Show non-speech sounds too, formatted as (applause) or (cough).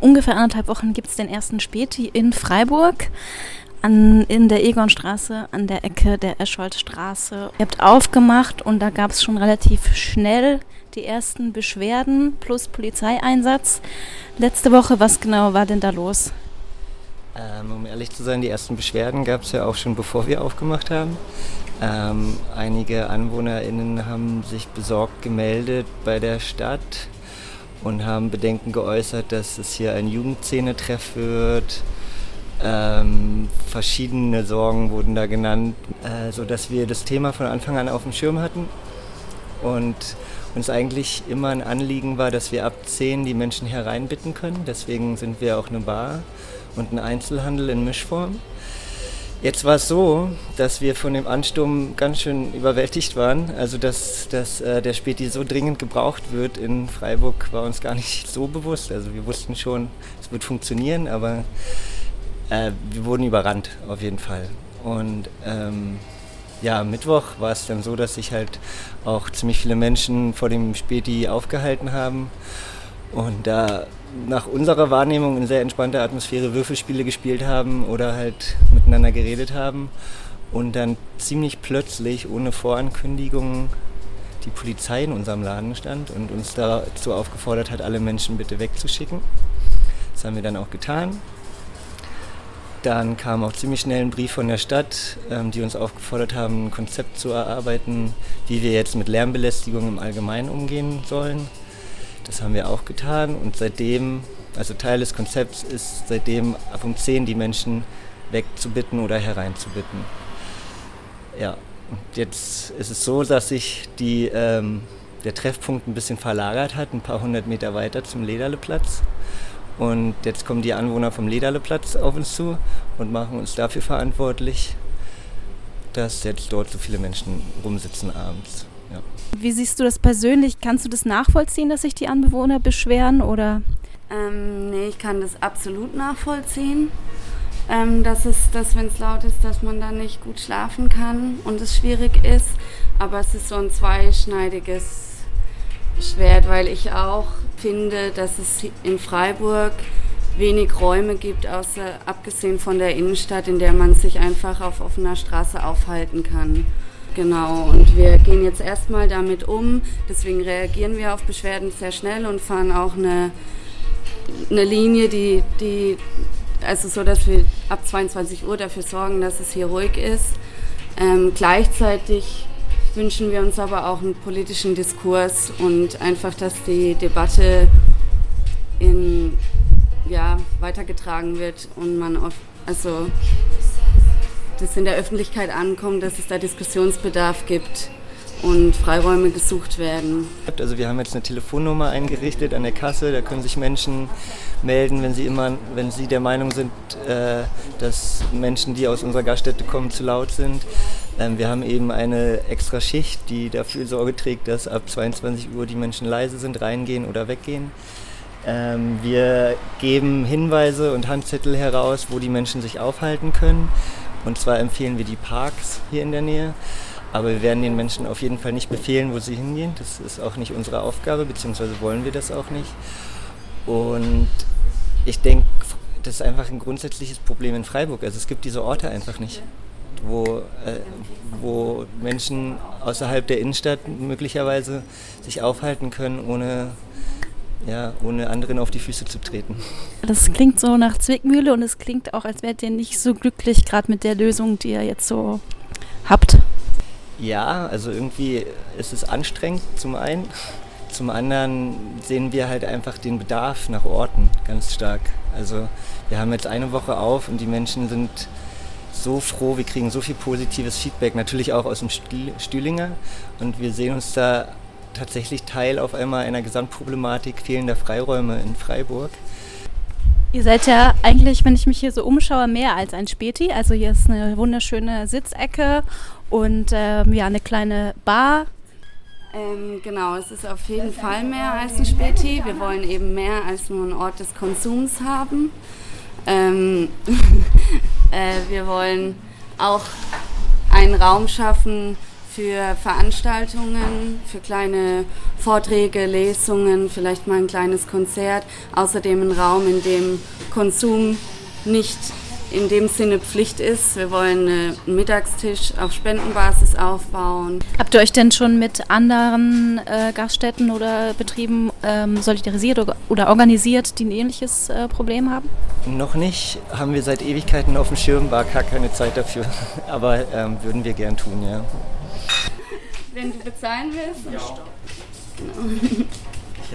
ungefähr anderthalb Wochen gibt es den ersten Späti in Freiburg. An, in der Egonstraße, an der Ecke der Escholtstraße. Ihr habt aufgemacht und da gab es schon relativ schnell die ersten Beschwerden plus Polizeieinsatz. Letzte Woche, was genau war denn da los? Ähm, um ehrlich zu sein, die ersten Beschwerden gab es ja auch schon bevor wir aufgemacht haben. Ähm, einige AnwohnerInnen haben sich besorgt gemeldet bei der Stadt und haben Bedenken geäußert, dass es hier ein Jugendszenetreff wird. Ähm, verschiedene Sorgen wurden da genannt, äh, sodass wir das Thema von Anfang an auf dem Schirm hatten und uns eigentlich immer ein Anliegen war, dass wir ab 10 die Menschen hereinbitten können. Deswegen sind wir auch eine Bar und ein Einzelhandel in Mischform. Jetzt war es so, dass wir von dem Ansturm ganz schön überwältigt waren. Also dass, dass äh, der Späti so dringend gebraucht wird in Freiburg, war uns gar nicht so bewusst. Also wir wussten schon, es wird funktionieren, aber äh, wir wurden überrannt auf jeden Fall. Und ähm, ja, am Mittwoch war es dann so, dass sich halt auch ziemlich viele Menschen vor dem Späti aufgehalten haben und da nach unserer Wahrnehmung in sehr entspannter Atmosphäre Würfelspiele gespielt haben oder halt miteinander geredet haben und dann ziemlich plötzlich ohne Vorankündigung die Polizei in unserem Laden stand und uns dazu aufgefordert hat, alle Menschen bitte wegzuschicken. Das haben wir dann auch getan. Dann kam auch ziemlich schnell ein Brief von der Stadt, ähm, die uns aufgefordert haben, ein Konzept zu erarbeiten, wie wir jetzt mit Lärmbelästigung im Allgemeinen umgehen sollen. Das haben wir auch getan und seitdem, also Teil des Konzepts ist seitdem ab um 10 die Menschen wegzubitten oder hereinzubitten. Ja, und jetzt ist es so, dass sich die, ähm, der Treffpunkt ein bisschen verlagert hat, ein paar hundert Meter weiter zum Lederleplatz. Und jetzt kommen die Anwohner vom Lederleplatz auf uns zu und machen uns dafür verantwortlich, dass jetzt dort so viele Menschen rumsitzen abends. Ja. Wie siehst du das persönlich? Kannst du das nachvollziehen, dass sich die Anbewohner beschweren oder? Ähm, nee, ich kann das absolut nachvollziehen. Ähm, dass es, dass wenn es laut ist, dass man dann nicht gut schlafen kann und es schwierig ist. Aber es ist so ein zweischneidiges Schwert, weil ich auch finde, dass es in Freiburg wenig Räume gibt, außer abgesehen von der Innenstadt, in der man sich einfach auf offener Straße aufhalten kann. Genau, und wir gehen jetzt erstmal damit um. Deswegen reagieren wir auf Beschwerden sehr schnell und fahren auch eine, eine Linie, die, die, also so, dass wir ab 22 Uhr dafür sorgen, dass es hier ruhig ist. Ähm, gleichzeitig wünschen wir uns aber auch einen politischen Diskurs und einfach, dass die Debatte in, ja, weitergetragen wird und man auf, also das in der Öffentlichkeit ankommt, dass es da Diskussionsbedarf gibt und Freiräume gesucht werden. Also wir haben jetzt eine Telefonnummer eingerichtet an der Kasse, da können sich Menschen melden, wenn sie immer, wenn sie der Meinung sind, äh, dass Menschen, die aus unserer Gaststätte kommen, zu laut sind. Ähm, wir haben eben eine extra Schicht, die dafür Sorge trägt, dass ab 22 Uhr die Menschen leise sind, reingehen oder weggehen. Ähm, wir geben Hinweise und Handzettel heraus, wo die Menschen sich aufhalten können. Und zwar empfehlen wir die Parks hier in der Nähe. Aber wir werden den Menschen auf jeden Fall nicht befehlen, wo sie hingehen. Das ist auch nicht unsere Aufgabe, beziehungsweise wollen wir das auch nicht. Und ich denke, das ist einfach ein grundsätzliches Problem in Freiburg. Also es gibt diese Orte einfach nicht, wo, äh, wo Menschen außerhalb der Innenstadt möglicherweise sich aufhalten können, ohne ja, ohne anderen auf die Füße zu treten. Das klingt so nach Zwickmühle und es klingt auch, als wärt ihr nicht so glücklich, gerade mit der Lösung, die ihr jetzt so habt. Ja, also irgendwie ist es anstrengend zum einen. Zum anderen sehen wir halt einfach den Bedarf nach Orten ganz stark. Also wir haben jetzt eine Woche auf und die Menschen sind so froh, wir kriegen so viel positives Feedback, natürlich auch aus dem Stühlinger. Und wir sehen uns da tatsächlich Teil auf einmal einer Gesamtproblematik fehlender Freiräume in Freiburg. Ihr seid ja eigentlich, wenn ich mich hier so umschaue, mehr als ein Späti. Also hier ist eine wunderschöne Sitzecke und ähm, ja, eine kleine Bar. Ähm, genau, es ist auf jeden Fall mehr als ein Späti. Wir wollen eben mehr als nur einen Ort des Konsums haben. Ähm, (laughs) äh, wir wollen auch einen Raum schaffen für Veranstaltungen, für kleine Vorträge, Lesungen, vielleicht mal ein kleines Konzert. Außerdem ein Raum, in dem Konsum nicht in dem Sinne Pflicht ist. Wir wollen einen Mittagstisch auf Spendenbasis aufbauen. Habt ihr euch denn schon mit anderen äh, Gaststätten oder Betrieben ähm, solidarisiert oder organisiert, die ein ähnliches äh, Problem haben? Noch nicht, haben wir seit Ewigkeiten auf dem Schirm, war gar keine Zeit dafür, (laughs) aber ähm, würden wir gern tun, ja. Wenn du bezahlen willst. Ja. Genau. (laughs)